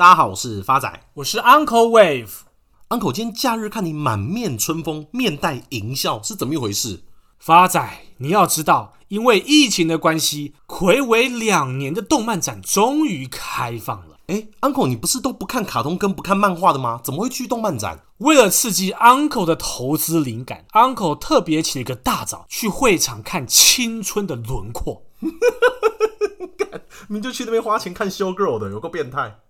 大家好，我是发仔，我是 Uncle Wave。Uncle，今天假日看你满面春风，面带淫笑，是怎么一回事？发仔，你要知道，因为疫情的关系，睽违两年的动漫展终于开放了。哎，Uncle，你不是都不看卡通跟不看漫画的吗？怎么会去动漫展？为了刺激 Uncle 的投资灵感，Uncle 特别起了一个大早去会场看青春的轮廓。你就去那边花钱看 show girl 的，有个变态。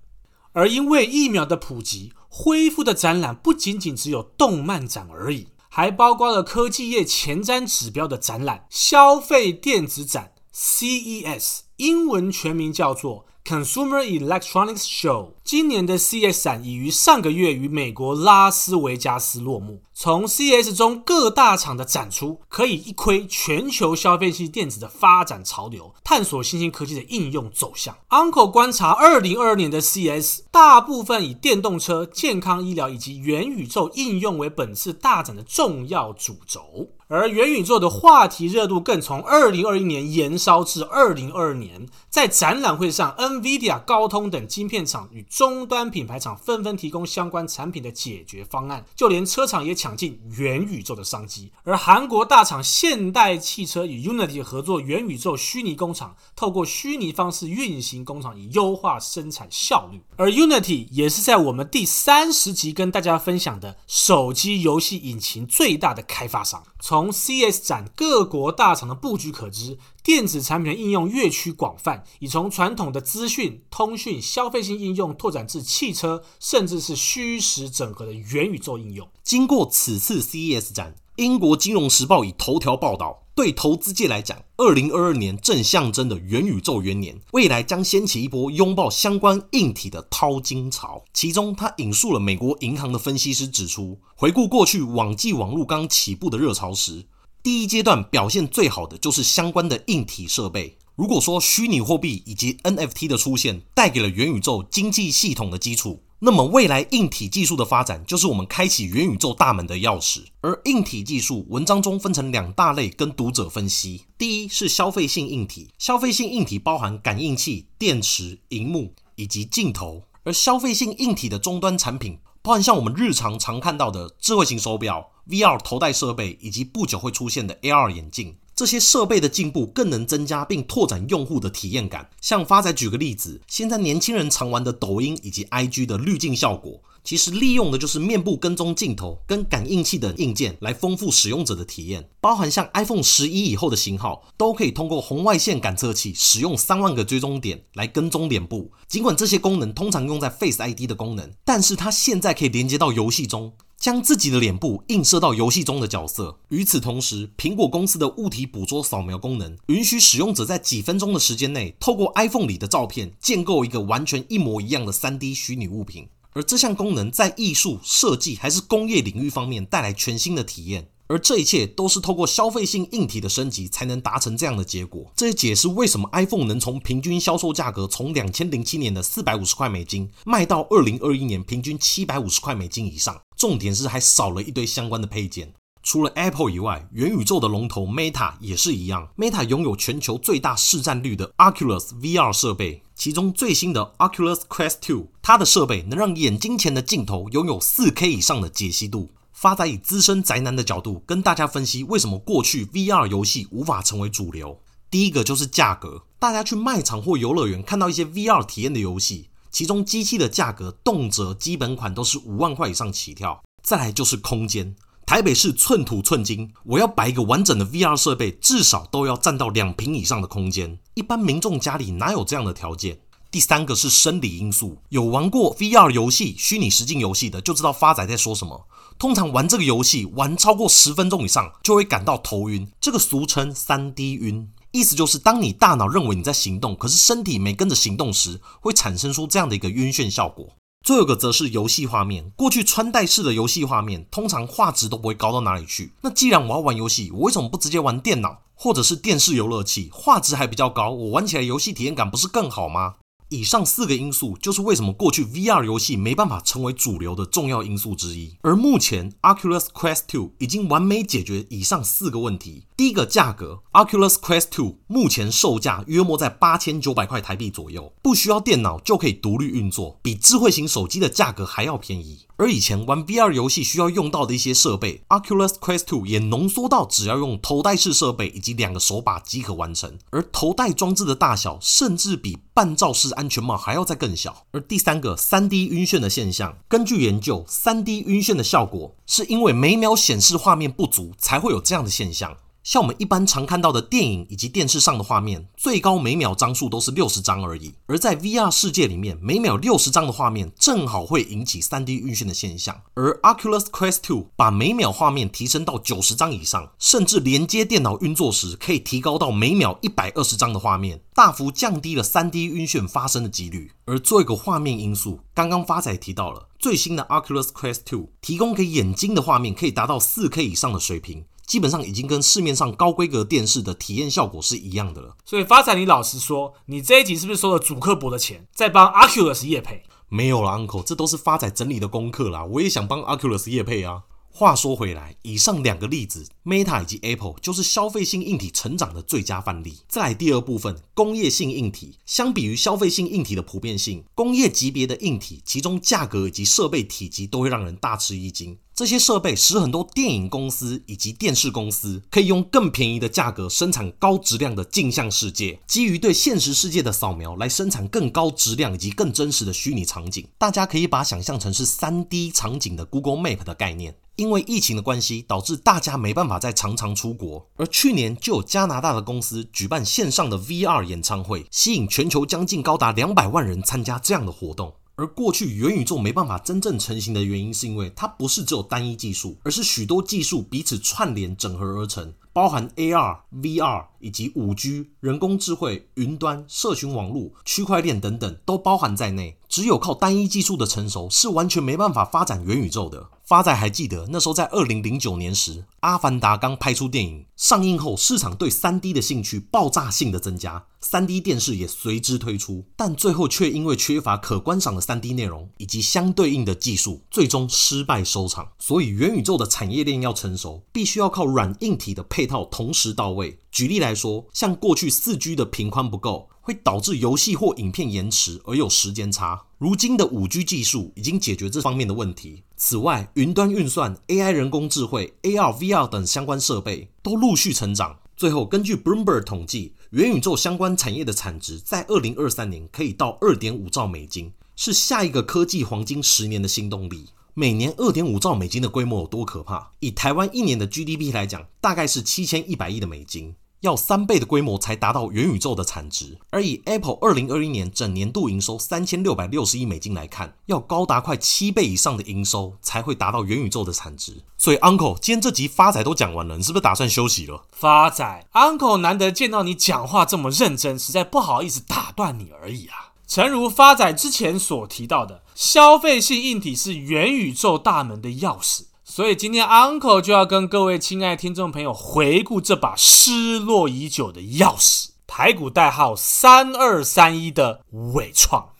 而因为疫苗的普及，恢复的展览不仅仅只有动漫展而已，还包括了科技业前瞻指标的展览——消费电子展 （CES），英文全名叫做 Consumer Electronics Show。今年的 CS 展已于上个月于美国拉斯维加斯落幕。从 CS 中各大厂的展出，可以一窥全球消费性电子的发展潮流，探索新兴科技的应用走向。Uncle 观察2022年的 CS，大部分以电动车、健康医疗以及元宇宙应用为本次大展的重要主轴，而元宇宙的话题热度更从2021年延烧至2022年。在展览会上，NVIDIA、高通等晶片厂与终端品牌厂纷纷提供相关产品的解决方案，就连车厂也。抢进元宇宙的商机，而韩国大厂现代汽车与 Unity 合作元宇宙虚拟工厂，透过虚拟方式运行工厂，以优化生产效率。而 Unity 也是在我们第三十集跟大家分享的手机游戏引擎最大的开发商。从从 CS 展各国大厂的布局可知，电子产品的应用越趋广泛，已从传统的资讯、通讯、消费性应用拓展至汽车，甚至是虚实整合的元宇宙应用。经过此次 CES 展，英国金融时报以头条报道，对投资界来讲，二零二二年正象征的元宇宙元年，未来将掀起一波拥抱相关硬体的淘金潮。其中，他引述了美国银行的分析师指出，回顾过去网际网路刚起步的热潮时，第一阶段表现最好的就是相关的硬体设备。如果说虚拟货币以及 NFT 的出现带给了元宇宙经济系统的基础，那么未来硬体技术的发展就是我们开启元宇宙大门的钥匙。而硬体技术文章中分成两大类，跟读者分析：第一是消费性硬体，消费性硬体包含感应器、电池、荧幕以及镜头；而消费性硬体的终端产品。包含像我们日常常看到的智慧型手表、VR 头戴设备，以及不久会出现的 AR 眼镜，这些设备的进步更能增加并拓展用户的体验感。像发仔举个例子，现在年轻人常玩的抖音以及 IG 的滤镜效果。其实利用的就是面部跟踪镜头跟感应器等硬件来丰富使用者的体验，包含像 iPhone 十一以后的型号都可以通过红外线感测器使用三万个追踪点来跟踪脸部。尽管这些功能通常用在 Face ID 的功能，但是它现在可以连接到游戏中，将自己的脸部映射到游戏中的角色。与此同时，苹果公司的物体捕捉扫描功能允许使用者在几分钟的时间内，透过 iPhone 里的照片建构一个完全一模一样的 3D 虚拟物品。而这项功能在艺术设计还是工业领域方面带来全新的体验，而这一切都是透过消费性硬体的升级才能达成这样的结果。这也解释为什么 iPhone 能从平均销售价格从两千零七年的四百五十块美金卖到二零二一年平均七百五十块美金以上。重点是还少了一堆相关的配件。除了 Apple 以外，元宇宙的龙头 Meta 也是一样。Meta 拥有全球最大市占率的 Oculus VR 设备，其中最新的 Oculus Quest 2，它的设备能让眼睛前的镜头拥有 4K 以上的解析度。发仔以资深宅男的角度跟大家分析，为什么过去 VR 游戏无法成为主流。第一个就是价格，大家去卖场或游乐园看到一些 VR 体验的游戏，其中机器的价格动辄基本款都是五万块以上起跳。再来就是空间。台北市寸土寸金，我要摆一个完整的 VR 设备，至少都要占到两坪以上的空间。一般民众家里哪有这样的条件？第三个是生理因素，有玩过 VR 游戏、虚拟实境游戏的，就知道发仔在说什么。通常玩这个游戏玩超过十分钟以上，就会感到头晕，这个俗称三 D 晕，意思就是当你大脑认为你在行动，可是身体没跟着行动时，会产生出这样的一个晕眩效果。最后个则是游戏画面。过去穿戴式的游戏画面，通常画质都不会高到哪里去。那既然我要玩游戏，我为什么不直接玩电脑或者是电视游乐器，画质还比较高，我玩起来游戏体验感不是更好吗？以上四个因素就是为什么过去 VR 游戏没办法成为主流的重要因素之一。而目前 Oculus Quest 2已经完美解决以上四个问题。第一个价格，Oculus Quest 2目前售价约莫在八千九百块台币左右，不需要电脑就可以独立运作，比智慧型手机的价格还要便宜。而以前玩 VR 游戏需要用到的一些设备，Oculus Quest 2也浓缩到只要用头戴式设备以及两个手把即可完成。而头戴装置的大小甚至比半罩式安全帽还要再更小。而第三个，3D 晕眩的现象，根据研究，3D 晕眩的效果是因为每秒显示画面不足才会有这样的现象。像我们一般常看到的电影以及电视上的画面，最高每秒张数都是六十张而已。而在 VR 世界里面，每秒六十张的画面正好会引起 3D 晕眩的现象。而 Oculus Quest 2把每秒画面提升到九十张以上，甚至连接电脑运作时可以提高到每秒一百二十张的画面，大幅降低了 3D 晕眩发生的几率。而做一个画面因素，刚刚发仔提到了最新的 Oculus Quest 2提供给眼睛的画面可以达到 4K 以上的水平。基本上已经跟市面上高规格电视的体验效果是一样的了。所以发财，你老实说，你这一集是不是收了主客博的钱，在帮 Oculus 业配？没有啦，Uncle，这都是发财整理的功课啦。我也想帮 Oculus 业配啊。话说回来，以上两个例子，Meta 以及 Apple 就是消费性硬体成长的最佳范例。再来第二部分，工业性硬体，相比于消费性硬体的普遍性，工业级别的硬体，其中价格以及设备体积都会让人大吃一惊。这些设备使很多电影公司以及电视公司可以用更便宜的价格生产高质量的镜像世界，基于对现实世界的扫描来生产更高质量以及更真实的虚拟场景。大家可以把想象成是 3D 场景的 Google Map 的概念。因为疫情的关系，导致大家没办法再常常出国，而去年就有加拿大的公司举办线上的 VR 演唱会，吸引全球将近高达两百万人参加这样的活动。而过去元宇宙没办法真正成型的原因，是因为它不是只有单一技术，而是许多技术彼此串联整合而成，包含 AR、VR 以及 5G、人工智慧、云端、社群网络、区块链等等都包含在内。只有靠单一技术的成熟，是完全没办法发展元宇宙的。发仔还记得那时候在二零零九年时，《阿凡达》刚拍出电影上映后，市场对三 D 的兴趣爆炸性的增加，三 D 电视也随之推出，但最后却因为缺乏可观赏的三 D 内容以及相对应的技术，最终失败收场。所以元宇宙的产业链要成熟，必须要靠软硬体的配套同时到位。举例来说，像过去四 G 的频宽不够，会导致游戏或影片延迟而有时间差。如今的五 G 技术已经解决这方面的问题。此外，云端运算、AI 人工智慧、AR、VR 等相关设备都陆续成长。最后，根据 Bloomberg 统计，元宇宙相关产业的产值在二零二三年可以到二点五兆美金，是下一个科技黄金十年的新动力。每年二点五兆美金的规模有多可怕？以台湾一年的 GDP 来讲，大概是七千一百亿的美金。要三倍的规模才达到元宇宙的产值，而以 Apple 二零二一年整年度营收三千六百六十亿美金来看，要高达快七倍以上的营收才会达到元宇宙的产值。所以，Uncle，今天这集发仔都讲完了，你是不是打算休息了？发仔，Uncle 难得见到你讲话这么认真，实在不好意思打断你而已啊。诚如发仔之前所提到的，消费性硬体是元宇宙大门的钥匙。所以今天 Uncle 就要跟各位亲爱的听众朋友回顾这把失落已久的钥匙——排骨代号三二三一的尾创，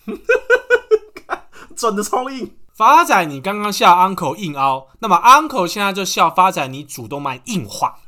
转的超硬。发仔，你刚刚笑 Uncle 硬凹，那么 Uncle 现在就笑发仔，你主动脉硬化。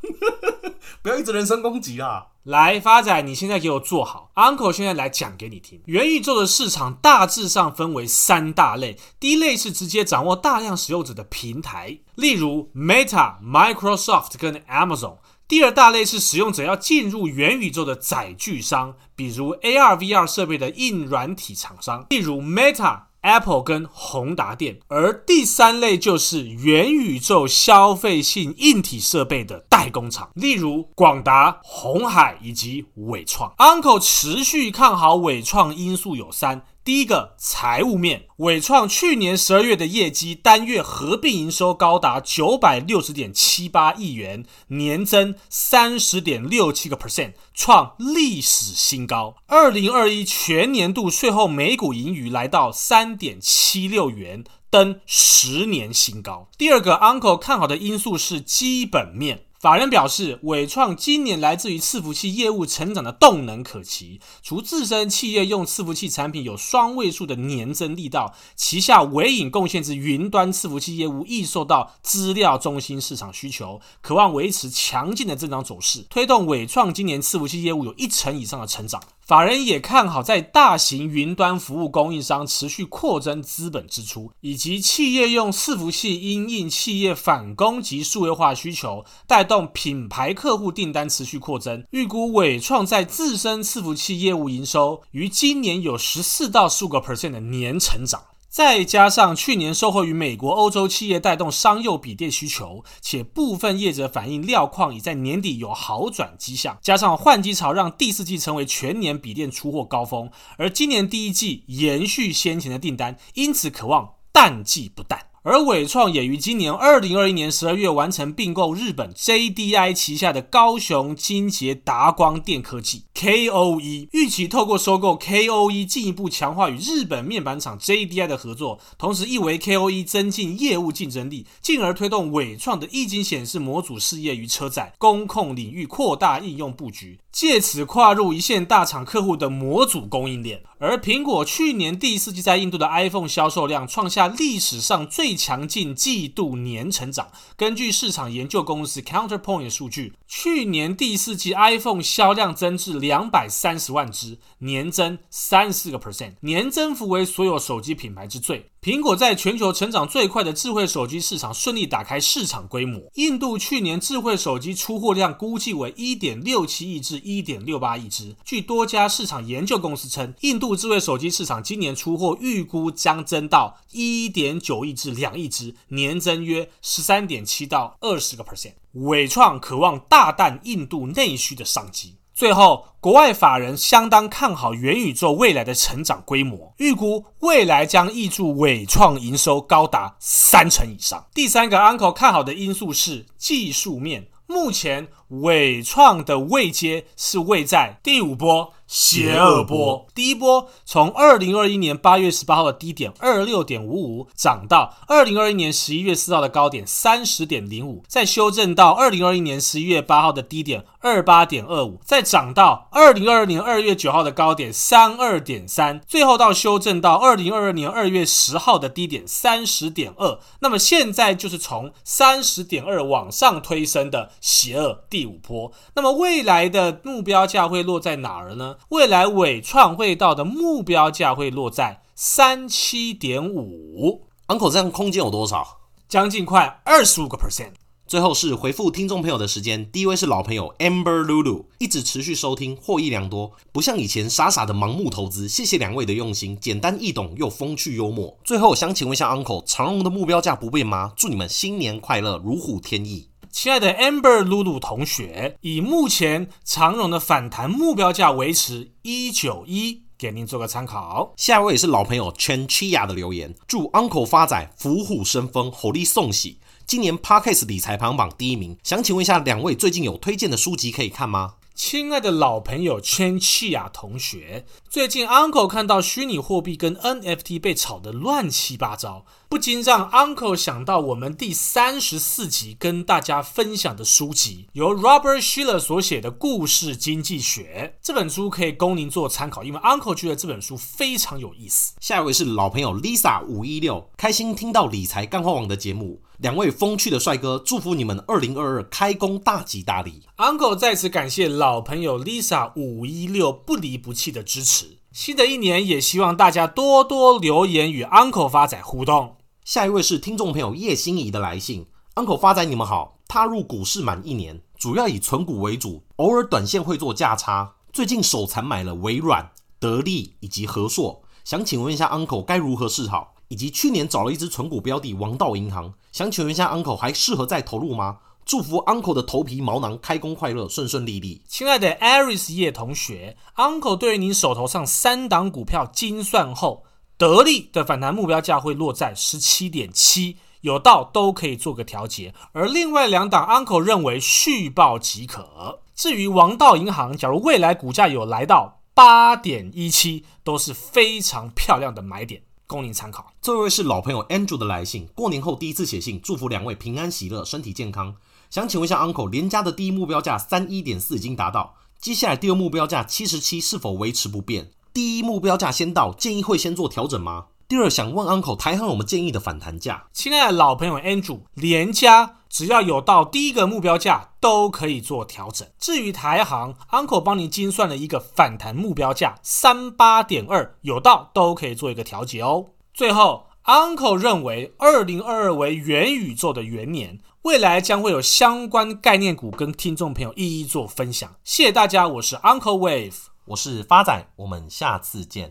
不要一直人身攻击啊！来，发仔，你现在给我坐好，Uncle 现在来讲给你听。元宇宙的市场大致上分为三大类，第一类是直接掌握大量使用者的平台，例如 Meta、Microsoft 跟 Amazon；第二大类是使用者要进入元宇宙的载具商，比如 AR、VR 设备的硬软体厂商，例如 Meta。Apple 跟宏达电，而第三类就是元宇宙消费性硬体设备的代工厂，例如广达、鸿海以及伟创。Uncle 持续看好伟创，因素有三。第一个财务面，伟创去年十二月的业绩单月合并营收高达九百六十点七八亿元，年增三十点六七个 percent，创历史新高。二零二一全年度税后每股盈余来到三点七六元，登十年新高。第二个 Uncle 看好的因素是基本面。法人表示，伟创今年来自于伺服器业务成长的动能可期，除自身企业用伺服器产品有双位数的年增力道，旗下唯影贡献至云端伺服器业务亦受到资料中心市场需求，渴望维持强劲的增长走势，推动伟创今年伺服器业务有一成以上的成长。法人也看好，在大型云端服务供应商持续扩增资本支出，以及企业用伺服器因应企业反攻及数位化需求，带动品牌客户订单持续扩增。预估伟创在自身伺服器业务营收于今年有十四到十五个 percent 的年成长。再加上去年受惠于美国、欧洲企业带动商用笔电需求，且部分业者反映料矿已在年底有好转迹象，加上换机潮让第四季成为全年笔电出货高峰，而今年第一季延续先前的订单，因此渴望淡季不淡。而纬创也于今年二零二一年十二月完成并购日本 JDI 旗下的高雄金捷达光电科技 KOE，预期透过收购 KOE 进一步强化与日本面板厂 JDI 的合作，同时亦为 KOE 增进业务竞争力，进而推动纬创的液晶显示模组事业于车载、工控领域扩大应用布局，借此跨入一线大厂客户的模组供应链。而苹果去年第四季在印度的 iPhone 销售量创下历史上最强劲季度年成长。根据市场研究公司 Counterpoint 的数据，去年第四季 iPhone 销量增至两百三十万只，年增三十四个 percent，年增幅为所有手机品牌之最。苹果在全球成长最快的智慧手机市场顺利打开市场规模。印度去年智慧手机出货量估计为一点六七亿至一点六八亿只。据多家市场研究公司称，印度智慧手机市场今年出货预估将增到一点九亿至两亿只，年增约十三点七到二十个 percent。伟创渴望大啖印度内需的商机。最后，国外法人相当看好元宇宙未来的成长规模，预估未来将挹注伟创营收高达三成以上。第三个 Uncle 看好的因素是技术面，目前纬创的位阶是位在第五波。邪恶波，第一波从二零二一年八月十八号的低点二六点五五涨到二零二一年十一月四号的高点三十点零五，再修正到二零二一年十一月八号的低点二八点二五，再涨到二零二二年二月九号的高点三二点三，最后到修正到二零二二年二月十号的低点三十点二。那么现在就是从三十点二往上推升的邪恶第五波。那么未来的目标价会落在哪儿呢？未来伟创会到的目标价会落在三七点五，Uncle 这样空间有多少？将近快二十五个 percent。最后是回复听众朋友的时间，第一位是老朋友 Amber Lulu，一直持续收听，获益良多，不像以前傻傻的盲目投资。谢谢两位的用心，简单易懂又风趣幽默。最后想请问一下 Uncle，长荣的目标价不变吗？祝你们新年快乐，如虎添翼。亲爱的 Amber Lulu 同学，以目前长荣的反弹目标价维持一九一，给您做个参考。下一位也是老朋友 Chen Chia 的留言，祝 Uncle 发仔，虎虎生风，猴力送喜。今年 Parkes 理财排行榜第一名，想请问一下两位最近有推荐的书籍可以看吗？亲爱的老朋友 Chen Chia 同学，最近 Uncle 看到虚拟货币跟 NFT 被炒得乱七八糟。不禁让 Uncle 想到我们第三十四集跟大家分享的书籍，由 Robert Shiller 所写的《故事经济学》这本书可以供您做参考，因为 Uncle 觉得这本书非常有意思。下一位是老朋友 Lisa 五一六，开心听到理财干货网的节目，两位风趣的帅哥，祝福你们二零二二开工大吉大利。Uncle 在此感谢老朋友 Lisa 五一六不离不弃的支持，新的一年也希望大家多多留言与 Uncle 发展互动。下一位是听众朋友叶心怡的来信，Uncle 发仔你们好，踏入股市满一年，主要以存股为主，偶尔短线会做价差。最近手残买了微软、得利以及和硕，想请问一下 Uncle 该如何是好？以及去年找了一只存股标的王道银行，想请问一下 Uncle 还适合再投入吗？祝福 Uncle 的头皮毛囊开工快乐，顺顺利利。亲爱的 Aris 叶同学，Uncle 对于您手头上三档股票精算后。得利的反弹目标价会落在十七点七，有到都可以做个调节。而另外两档，Uncle 认为续报即可。至于王道银行，假如未来股价有来到八点一七，都是非常漂亮的买点，供您参考。这位是老朋友 Andrew 的来信，过年后第一次写信，祝福两位平安喜乐，身体健康。想请问一下 Uncle，连家的第一目标价三一点四已经达到，接下来第二目标价七十七是否维持不变？第一目标价先到，建议会先做调整吗？第二，想问 Uncle，台行有没有建议的反弹价？亲爱的老朋友 Andrew，连家只要有到第一个目标价，都可以做调整。至于台行，Uncle 帮您精算了一个反弹目标价三八点二，有到都可以做一个调节哦。最后，Uncle 认为二零二二为元宇宙的元年，未来将会有相关概念股跟听众朋友一一做分享。谢谢大家，我是 Uncle Wave，我是发仔，我们下次见。